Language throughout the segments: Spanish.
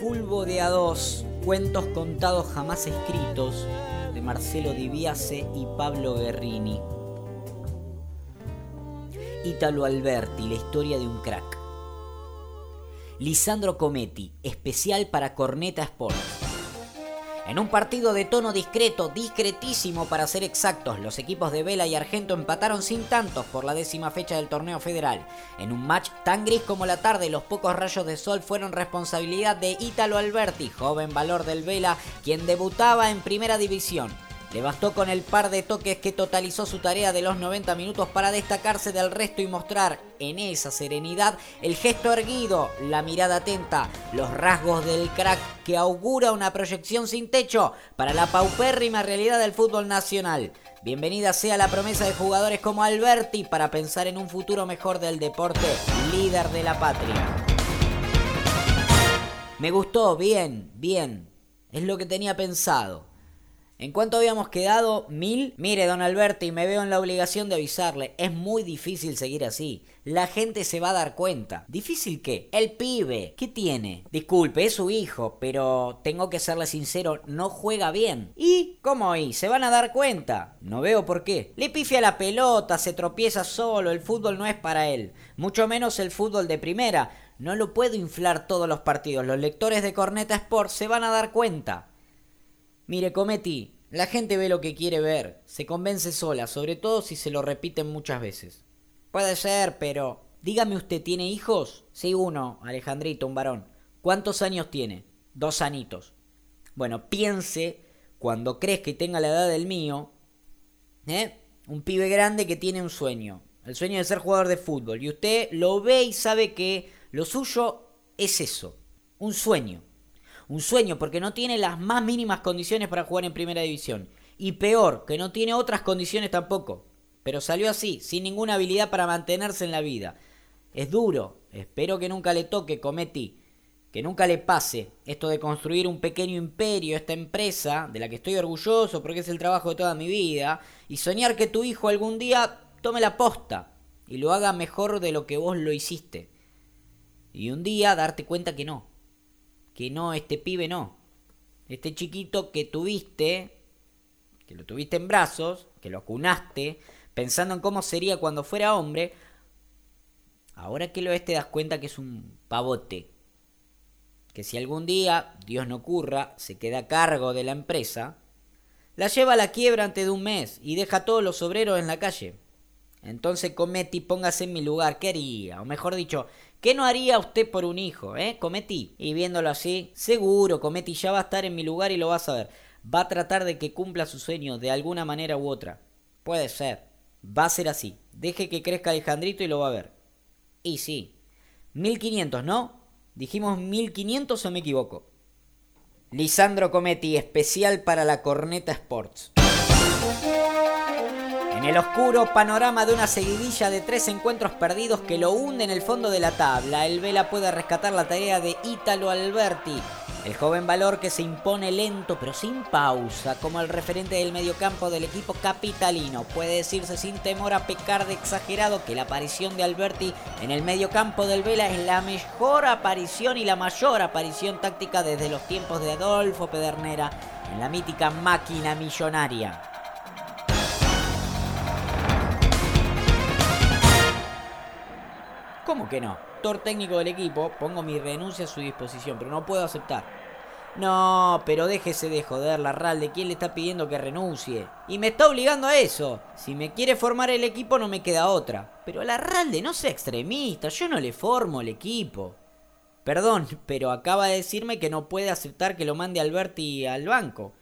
Fulvo de A2, cuentos contados jamás escritos, de Marcelo Diviase y Pablo Guerrini. Ítalo Alberti, la historia de un crack. Lisandro Cometti, especial para Corneta Sports. En un partido de tono discreto, discretísimo para ser exactos, los equipos de Vela y Argento empataron sin tantos por la décima fecha del torneo federal. En un match tan gris como la tarde, los pocos rayos de sol fueron responsabilidad de Ítalo Alberti, joven valor del Vela, quien debutaba en primera división. Le bastó con el par de toques que totalizó su tarea de los 90 minutos para destacarse del resto y mostrar en esa serenidad el gesto erguido, la mirada atenta, los rasgos del crack que augura una proyección sin techo para la paupérrima realidad del fútbol nacional. Bienvenida sea la promesa de jugadores como Alberti para pensar en un futuro mejor del deporte, líder de la patria. Me gustó, bien, bien. Es lo que tenía pensado. ¿En cuánto habíamos quedado? ¿Mil? Mire, don Alberti, me veo en la obligación de avisarle. Es muy difícil seguir así. La gente se va a dar cuenta. ¿Difícil qué? El pibe. ¿Qué tiene? Disculpe, es su hijo, pero tengo que serle sincero, no juega bien. ¿Y? ¿Cómo y? ¿Se van a dar cuenta? No veo por qué. Le pifia la pelota, se tropieza solo, el fútbol no es para él. Mucho menos el fútbol de primera. No lo puedo inflar todos los partidos. Los lectores de Corneta Sport se van a dar cuenta. Mire, Cometi, la gente ve lo que quiere ver, se convence sola, sobre todo si se lo repiten muchas veces. Puede ser, pero... Dígame usted, ¿tiene hijos? Sí, uno, Alejandrito, un varón. ¿Cuántos años tiene? Dos anitos. Bueno, piense, cuando crees que tenga la edad del mío, ¿eh? Un pibe grande que tiene un sueño, el sueño de ser jugador de fútbol, y usted lo ve y sabe que lo suyo es eso, un sueño un sueño porque no tiene las más mínimas condiciones para jugar en primera división. Y peor, que no tiene otras condiciones tampoco. Pero salió así, sin ninguna habilidad para mantenerse en la vida. Es duro, espero que nunca le toque, Cometi. Que nunca le pase esto de construir un pequeño imperio, esta empresa, de la que estoy orgulloso porque es el trabajo de toda mi vida, y soñar que tu hijo algún día tome la posta y lo haga mejor de lo que vos lo hiciste. Y un día darte cuenta que no, que no, este pibe no. Este chiquito que tuviste, que lo tuviste en brazos, que lo acunaste, pensando en cómo sería cuando fuera hombre, ahora que lo ves te das cuenta que es un pavote. Que si algún día, Dios no ocurra, se queda a cargo de la empresa, la lleva a la quiebra antes de un mes y deja a todos los obreros en la calle. Entonces comete y póngase en mi lugar, ¿qué haría? O mejor dicho, ¿Qué no haría usted por un hijo, eh? Cometí. Y viéndolo así, seguro, Cometí ya va a estar en mi lugar y lo va a saber. Va a tratar de que cumpla su sueño de alguna manera u otra. Puede ser. Va a ser así. Deje que crezca Alejandrito y lo va a ver. Y sí. 1500, ¿no? Dijimos 1500 o me equivoco. Lisandro Cometti, especial para la Corneta Sports. En el oscuro panorama de una seguidilla de tres encuentros perdidos que lo hunde en el fondo de la tabla, el Vela puede rescatar la tarea de Ítalo Alberti, el joven valor que se impone lento pero sin pausa como el referente del mediocampo del equipo capitalino. Puede decirse sin temor a pecar de exagerado que la aparición de Alberti en el mediocampo del Vela es la mejor aparición y la mayor aparición táctica desde los tiempos de Adolfo Pedernera en la mítica máquina millonaria. ¿Cómo que no? Tor técnico del equipo, pongo mi renuncia a su disposición, pero no puedo aceptar. No, pero déjese de joder, la de ¿quién le está pidiendo que renuncie? Y me está obligando a eso. Si me quiere formar el equipo no me queda otra. Pero la Ralde no sea extremista, yo no le formo el equipo. Perdón, pero acaba de decirme que no puede aceptar que lo mande Alberti al banco.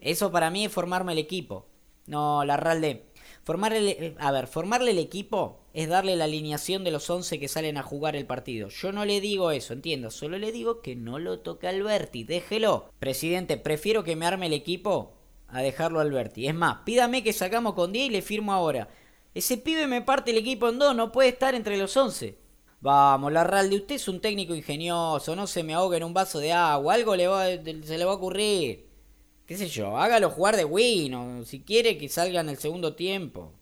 Eso para mí es formarme el equipo. No, la Ralde, Formarle, a ver, formarle el equipo es darle la alineación de los 11 que salen a jugar el partido. Yo no le digo eso, entiendo. Solo le digo que no lo toque Alberti. Déjelo. Presidente, prefiero que me arme el equipo a dejarlo a Alberti. Es más, pídame que sacamos con 10 y le firmo ahora. Ese pibe me parte el equipo en dos, no puede estar entre los 11. Vamos, Larralde, usted es un técnico ingenioso, no se me ahoga en un vaso de agua, algo le va, se le va a ocurrir qué sé yo, hágalo jugar de Win o si quiere que salga en el segundo tiempo.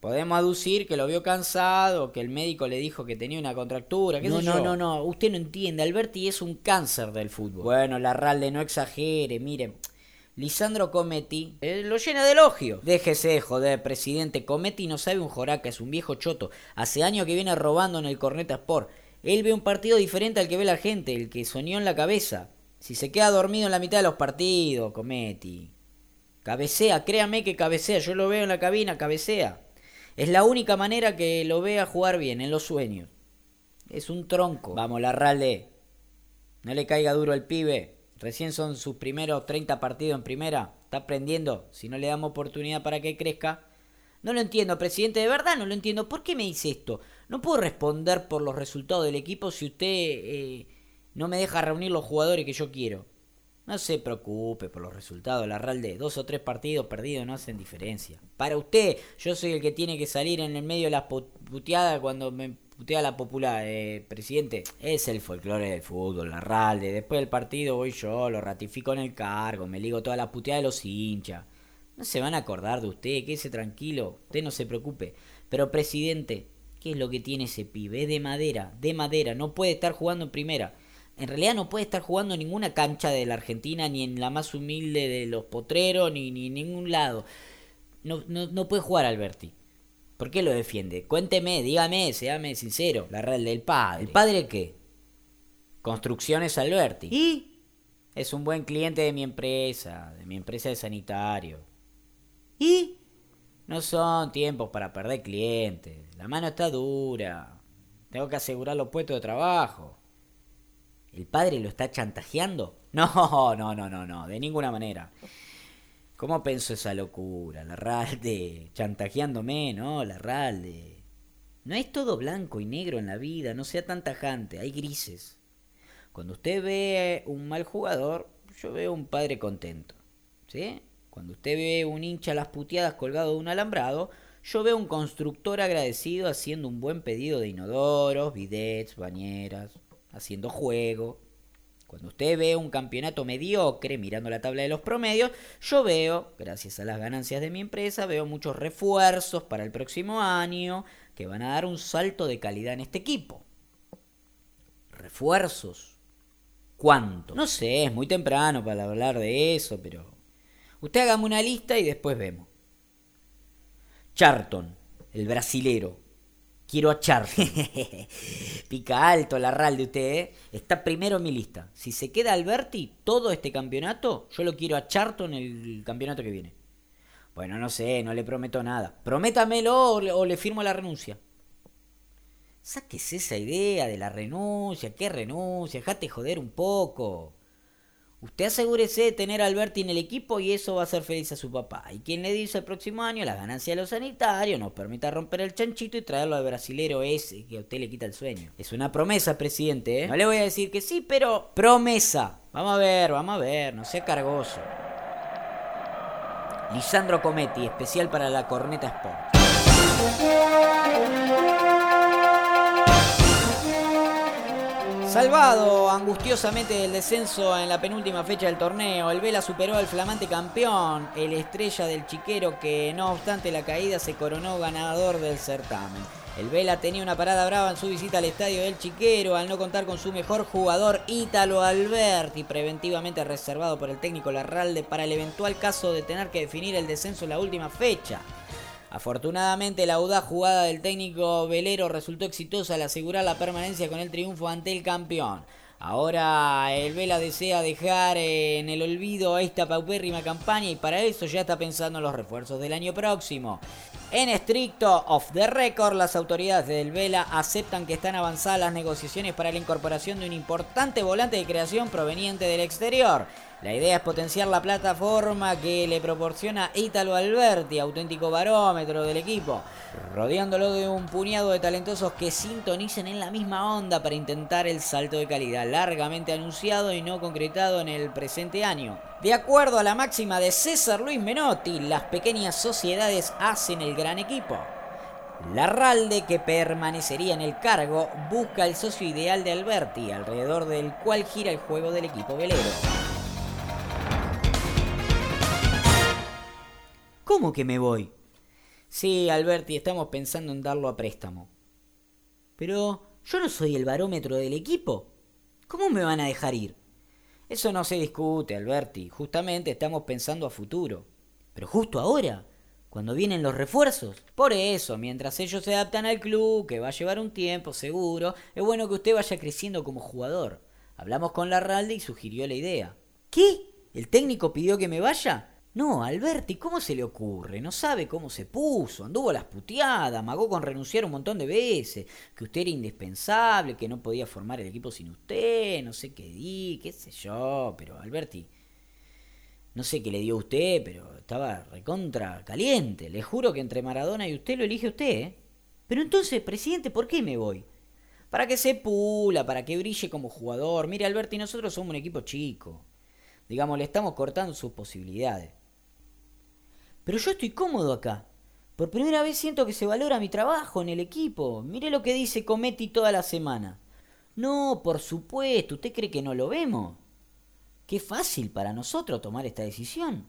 Podemos aducir que lo vio cansado, que el médico le dijo que tenía una contractura. ¿qué No, sé no, yo. no, no. Usted no entiende. Alberti es un cáncer del fútbol. Bueno, Larralde, no exagere, mire. Lisandro Cometti eh, lo llena de elogios. Déjese de joder, presidente. Cometti no sabe un joraca, es un viejo choto. Hace años que viene robando en el Corneta Sport. Él ve un partido diferente al que ve la gente, el que soñó en la cabeza. Si se queda dormido en la mitad de los partidos, Cometti. Cabecea, créame que cabecea. Yo lo veo en la cabina, cabecea. Es la única manera que lo vea jugar bien, en los sueños. Es un tronco. Vamos, Larralde. No le caiga duro el pibe. Recién son sus primeros 30 partidos en primera. Está aprendiendo. Si no le damos oportunidad para que crezca. No lo entiendo, presidente. De verdad no lo entiendo. ¿Por qué me dice esto? No puedo responder por los resultados del equipo si usted eh, no me deja reunir los jugadores que yo quiero. No se preocupe por los resultados, Larralde. Dos o tres partidos perdidos no hacen diferencia. Para usted, yo soy el que tiene que salir en el medio de las pu- puteadas cuando me putea la popular. Eh, presidente, es el folclore del fútbol, Larralde. Después del partido voy yo, lo ratifico en el cargo, me ligo toda la puteada de los hinchas. No se van a acordar de usted, quédese tranquilo, usted no se preocupe. Pero, presidente, ¿qué es lo que tiene ese pibe? Es de madera, de madera, no puede estar jugando en primera. En realidad no puede estar jugando en ninguna cancha de la Argentina, ni en la más humilde de los potreros, ni, ni en ningún lado. No, no, no puede jugar Alberti. ¿Por qué lo defiende? Cuénteme, dígame, séame sincero. La red del padre. ¿El padre qué? Construcciones Alberti. ¿Y? Es un buen cliente de mi empresa, de mi empresa de sanitario. ¿Y? No son tiempos para perder clientes. La mano está dura. Tengo que asegurar los puestos de trabajo. ¿El padre lo está chantajeando? No, no, no, no, no, de ninguna manera. ¿Cómo pensó esa locura? Larralde, chantajeándome, ¿no? Larralde. No es todo blanco y negro en la vida, no sea tan tajante, hay grises. Cuando usted ve un mal jugador, yo veo un padre contento. ¿Sí? Cuando usted ve un hincha a las puteadas colgado de un alambrado, yo veo un constructor agradecido haciendo un buen pedido de inodoros, bidets, bañeras, haciendo juego. Cuando usted ve un campeonato mediocre mirando la tabla de los promedios, yo veo, gracias a las ganancias de mi empresa, veo muchos refuerzos para el próximo año que van a dar un salto de calidad en este equipo. ¿Refuerzos? ¿Cuántos? No sé, es muy temprano para hablar de eso, pero... Usted hágame una lista y después vemos. Charlton, el brasilero. Quiero a Charlton. Pica alto la RAL de usted, ¿eh? Está primero en mi lista. Si se queda Alberti todo este campeonato, yo lo quiero a Charlton el campeonato que viene. Bueno, no sé, no le prometo nada. Prométamelo o le, o le firmo la renuncia. Sáquese esa idea de la renuncia. ¿Qué renuncia? Dejate joder un poco. Usted asegúrese de tener a Alberti en el equipo y eso va a hacer feliz a su papá. Y quien le dice el próximo año las ganancias de los sanitarios nos permita romper el chanchito y traerlo al brasilero ese que a usted le quita el sueño. Es una promesa, presidente, ¿eh? No le voy a decir que sí, pero promesa. Vamos a ver, vamos a ver, no sea cargoso. Lisandro Cometti, especial para la Corneta Sport. Salvado angustiosamente del descenso en la penúltima fecha del torneo, el Vela superó al flamante campeón, el estrella del chiquero que no obstante la caída se coronó ganador del certamen. El Vela tenía una parada brava en su visita al estadio del Chiquero al no contar con su mejor jugador Ítalo Alberti, preventivamente reservado por el técnico Larralde para el eventual caso de tener que definir el descenso en la última fecha. Afortunadamente la audaz jugada del técnico velero resultó exitosa al asegurar la permanencia con el triunfo ante el campeón. Ahora el Vela desea dejar eh, en el olvido esta paupérrima campaña y para eso ya está pensando en los refuerzos del año próximo. En estricto off the record, las autoridades del Vela aceptan que están avanzadas las negociaciones para la incorporación de un importante volante de creación proveniente del exterior. La idea es potenciar la plataforma que le proporciona Ítalo Alberti, auténtico barómetro del equipo, rodeándolo de un puñado de talentosos que sintonicen en la misma onda para intentar el salto de calidad largamente anunciado y no concretado en el presente año. De acuerdo a la máxima de César Luis Menotti, las pequeñas sociedades hacen el gran equipo. Larralde, que permanecería en el cargo, busca el socio ideal de Alberti, alrededor del cual gira el juego del equipo velero. ¿Cómo que me voy? Sí, Alberti, estamos pensando en darlo a préstamo. Pero yo no soy el barómetro del equipo. ¿Cómo me van a dejar ir? Eso no se discute, Alberti. Justamente estamos pensando a futuro. Pero justo ahora, cuando vienen los refuerzos. Por eso, mientras ellos se adaptan al club, que va a llevar un tiempo seguro, es bueno que usted vaya creciendo como jugador. Hablamos con Larralde y sugirió la idea. ¿Qué? ¿El técnico pidió que me vaya? No, Alberti, ¿cómo se le ocurre? No sabe cómo se puso, anduvo a las puteadas, amagó con renunciar un montón de veces, que usted era indispensable, que no podía formar el equipo sin usted, no sé qué di, qué sé yo, pero Alberti, no sé qué le dio a usted, pero estaba recontra caliente. Le juro que entre Maradona y usted lo elige usted, ¿eh? Pero entonces, presidente, ¿por qué me voy? Para que se pula, para que brille como jugador. Mire, Alberti, nosotros somos un equipo chico. Digamos, le estamos cortando sus posibilidades. Pero yo estoy cómodo acá. Por primera vez siento que se valora mi trabajo en el equipo. Mire lo que dice Cometti toda la semana. No, por supuesto, ¿usted cree que no lo vemos? Qué fácil para nosotros tomar esta decisión.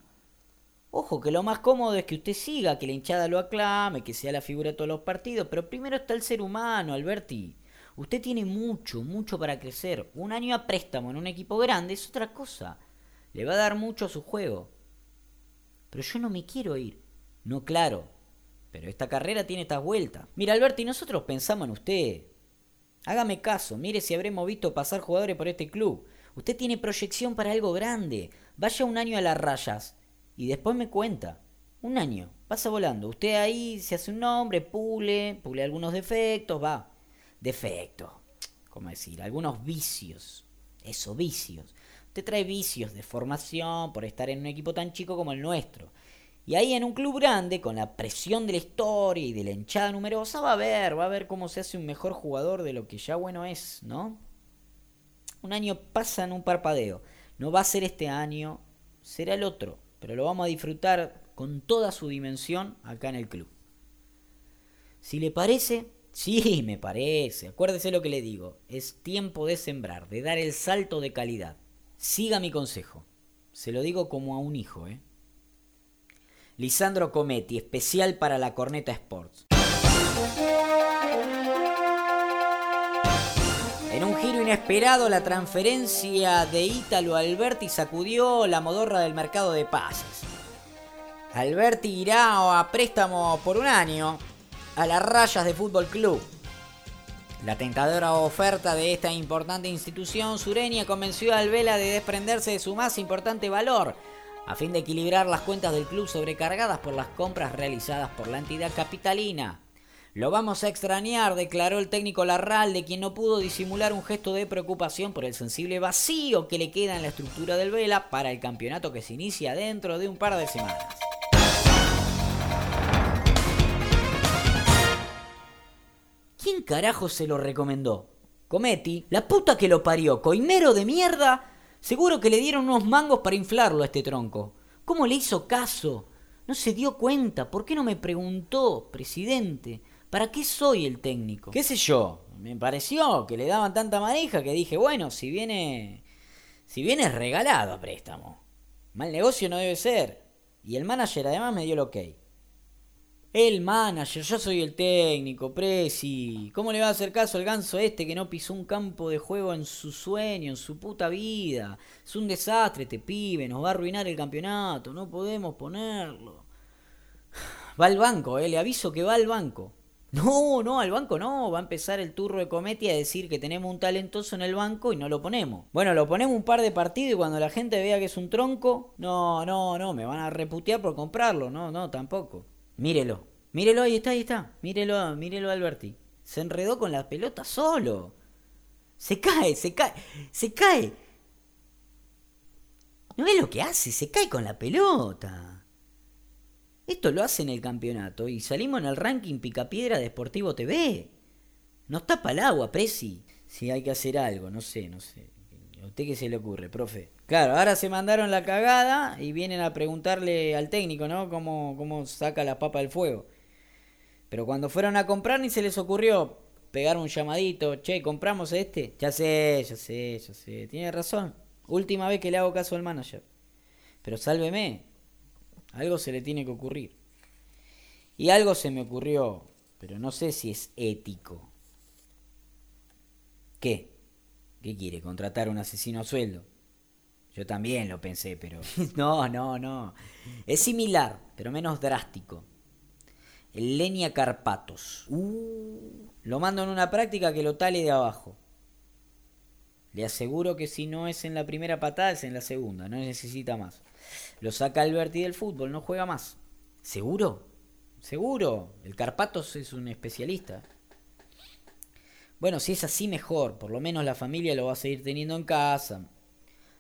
Ojo, que lo más cómodo es que usted siga, que la hinchada lo aclame, que sea la figura de todos los partidos, pero primero está el ser humano, Alberti. Usted tiene mucho, mucho para crecer. Un año a préstamo en un equipo grande es otra cosa. Le va a dar mucho a su juego. Pero yo no me quiero ir. No, claro. Pero esta carrera tiene estas vueltas. Mira, Alberti, nosotros pensamos en usted. Hágame caso, mire si habremos visto pasar jugadores por este club. Usted tiene proyección para algo grande. Vaya un año a las rayas y después me cuenta. Un año, pasa volando. Usted ahí se hace un nombre, pule, pule algunos defectos, va. Defectos, ¿cómo decir? Algunos vicios. Eso, vicios. Usted trae vicios de formación por estar en un equipo tan chico como el nuestro. Y ahí en un club grande, con la presión de la historia y de la hinchada numerosa, va a ver, va a ver cómo se hace un mejor jugador de lo que ya bueno es, ¿no? Un año pasa en un parpadeo. No va a ser este año, será el otro, pero lo vamos a disfrutar con toda su dimensión acá en el club. Si le parece, sí, me parece. Acuérdese lo que le digo. Es tiempo de sembrar, de dar el salto de calidad. Siga mi consejo. Se lo digo como a un hijo, ¿eh? Lisandro Cometti, especial para la Corneta Sports. En un giro inesperado, la transferencia de Ítalo Alberti sacudió la modorra del mercado de pases. Alberti irá a préstamo por un año a las rayas de Fútbol Club. La tentadora oferta de esta importante institución sureña convenció a Alvela de desprenderse de su más importante valor, a fin de equilibrar las cuentas del club sobrecargadas por las compras realizadas por la entidad capitalina. Lo vamos a extrañar, declaró el técnico Larralde, quien no pudo disimular un gesto de preocupación por el sensible vacío que le queda en la estructura del Vela para el campeonato que se inicia dentro de un par de semanas. Carajo se lo recomendó? Cometti, la puta que lo parió, coinero de mierda. Seguro que le dieron unos mangos para inflarlo a este tronco. ¿Cómo le hizo caso? No se dio cuenta. ¿Por qué no me preguntó, presidente? ¿Para qué soy el técnico? ¿Qué sé yo? Me pareció que le daban tanta maneja que dije, bueno, si viene. Si viene es regalado a préstamo. Mal negocio no debe ser. Y el manager además me dio el ok. El manager, yo soy el técnico, Presi. ¿Cómo le va a hacer caso al ganso este que no pisó un campo de juego en su sueño, en su puta vida? Es un desastre este pibe, nos va a arruinar el campeonato, no podemos ponerlo. Va al banco, eh, le aviso que va al banco. No, no, al banco no, va a empezar el turro de Cometi a decir que tenemos un talentoso en el banco y no lo ponemos. Bueno, lo ponemos un par de partidos y cuando la gente vea que es un tronco, no, no, no, me van a reputear por comprarlo, no, no, tampoco. Mírelo. Mírelo, ahí está, ahí está. Mírelo, mírelo Alberti. Se enredó con la pelota solo. Se cae, se cae, se cae. ¿No ve lo que hace? Se cae con la pelota. Esto lo hace en el campeonato y salimos en el ranking Picapiedra de Sportivo TV. Nos tapa el agua, Presi. Si hay que hacer algo, no sé, no sé. ¿A usted qué se le ocurre, profe? Claro, ahora se mandaron la cagada y vienen a preguntarle al técnico, ¿no? Cómo, cómo saca la papa del fuego. Pero cuando fueron a comprar ni se les ocurrió pegar un llamadito, che, compramos este. Ya sé, ya sé, ya sé. Tiene razón. Última vez que le hago caso al manager. Pero sálveme. Algo se le tiene que ocurrir. Y algo se me ocurrió, pero no sé si es ético. ¿Qué? ¿Qué quiere? ¿Contratar a un asesino a sueldo? Yo también lo pensé, pero... no, no, no. Es similar, pero menos drástico. El Lenia Carpatos. Uh, lo mando en una práctica que lo tale de abajo. Le aseguro que si no es en la primera patada, es en la segunda. No necesita más. Lo saca Alberti del fútbol, no juega más. ¿Seguro? Seguro. El Carpatos es un especialista. Bueno, si es así, mejor. Por lo menos la familia lo va a seguir teniendo en casa.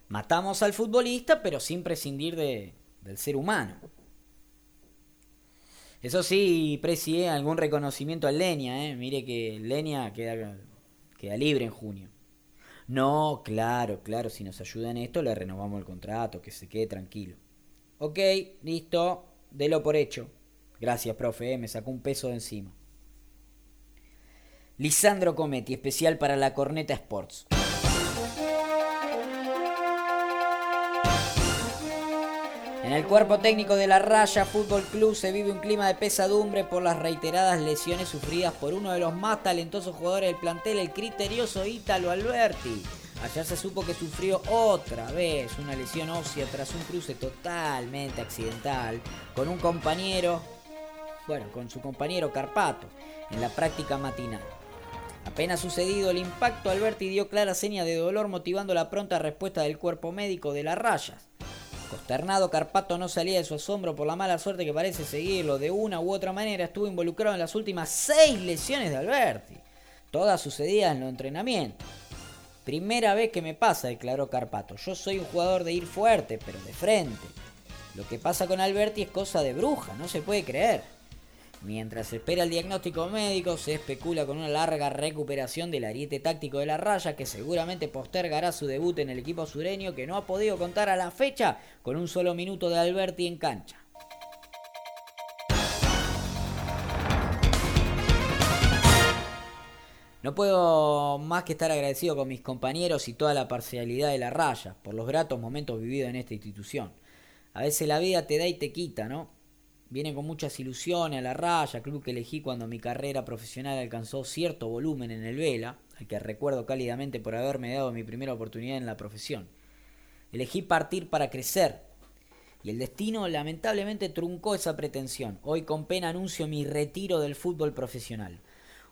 Matamos al futbolista, pero sin prescindir de, del ser humano. Eso sí, Presi, ¿eh? algún reconocimiento al Leña. ¿eh? Mire que Leña queda, queda libre en junio. No, claro, claro, si nos ayuda en esto, le renovamos el contrato, que se quede tranquilo. Ok, listo, delo por hecho. Gracias, profe, ¿eh? me sacó un peso de encima. Lisandro Cometti, especial para la Corneta Sports. En el cuerpo técnico de la Raya Fútbol Club se vive un clima de pesadumbre por las reiteradas lesiones sufridas por uno de los más talentosos jugadores del plantel, el criterioso Ítalo Alberti. Ayer se supo que sufrió otra vez una lesión ósea tras un cruce totalmente accidental con un compañero, bueno, con su compañero Carpato, en la práctica matinal. Apenas sucedido el impacto, Alberti dio clara seña de dolor motivando la pronta respuesta del cuerpo médico de las rayas. Consternado, Carpato no salía de su asombro por la mala suerte que parece seguirlo. De una u otra manera estuvo involucrado en las últimas seis lesiones de Alberti. Todas sucedidas en los entrenamientos. Primera vez que me pasa, declaró Carpato. Yo soy un jugador de ir fuerte, pero de frente. Lo que pasa con Alberti es cosa de bruja, no se puede creer. Mientras se espera el diagnóstico médico, se especula con una larga recuperación del ariete táctico de la raya que seguramente postergará su debut en el equipo sureño que no ha podido contar a la fecha con un solo minuto de Alberti en cancha. No puedo más que estar agradecido con mis compañeros y toda la parcialidad de la raya por los gratos momentos vividos en esta institución. A veces la vida te da y te quita, ¿no? Viene con muchas ilusiones a la raya, club que elegí cuando mi carrera profesional alcanzó cierto volumen en el Vela, al que recuerdo cálidamente por haberme dado mi primera oportunidad en la profesión. Elegí partir para crecer, y el destino lamentablemente truncó esa pretensión. Hoy con pena anuncio mi retiro del fútbol profesional.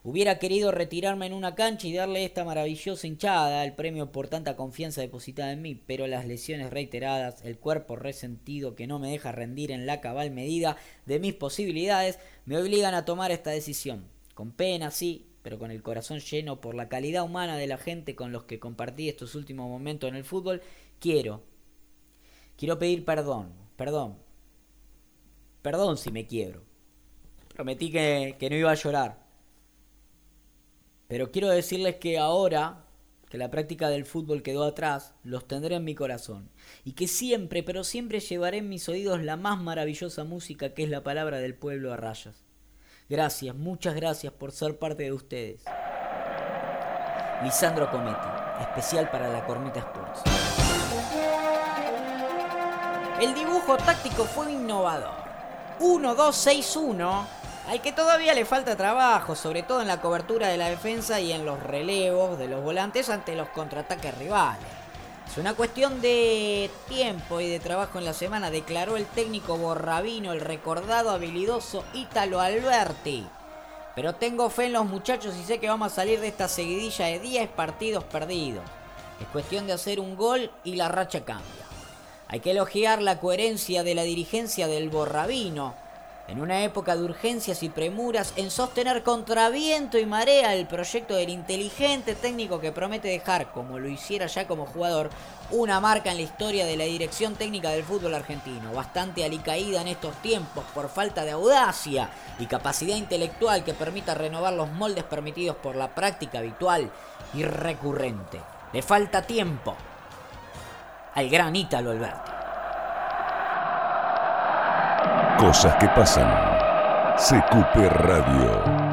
Hubiera querido retirarme en una cancha y darle esta maravillosa hinchada el premio por tanta confianza depositada en mí, pero las lesiones reiteradas, el cuerpo resentido que no me deja rendir en la cabal medida de mis posibilidades, me obligan a tomar esta decisión. Con pena, sí, pero con el corazón lleno por la calidad humana de la gente con los que compartí estos últimos momentos en el fútbol, quiero, quiero pedir perdón, perdón, perdón si me quiebro. Prometí que, que no iba a llorar pero quiero decirles que ahora que la práctica del fútbol quedó atrás, los tendré en mi corazón. Y que siempre, pero siempre llevaré en mis oídos la más maravillosa música que es la palabra del pueblo a rayas. Gracias, muchas gracias por ser parte de ustedes. Lisandro Cometti, especial para la Corneta Sports. El dibujo táctico fue innovador. 1-2-6-1 al que todavía le falta trabajo, sobre todo en la cobertura de la defensa y en los relevos de los volantes ante los contraataques rivales. Es una cuestión de tiempo y de trabajo en la semana, declaró el técnico Borrabino, el recordado habilidoso Ítalo Alberti. Pero tengo fe en los muchachos y sé que vamos a salir de esta seguidilla de 10 partidos perdidos. Es cuestión de hacer un gol y la racha cambia. Hay que elogiar la coherencia de la dirigencia del Borrabino, en una época de urgencias y premuras, en sostener contra viento y marea el proyecto del inteligente técnico que promete dejar, como lo hiciera ya como jugador, una marca en la historia de la dirección técnica del fútbol argentino, bastante alicaída en estos tiempos por falta de audacia y capacidad intelectual que permita renovar los moldes permitidos por la práctica habitual y recurrente. Le falta tiempo al gran Ítalo Alberti. Cosas que pasan. CQP Radio.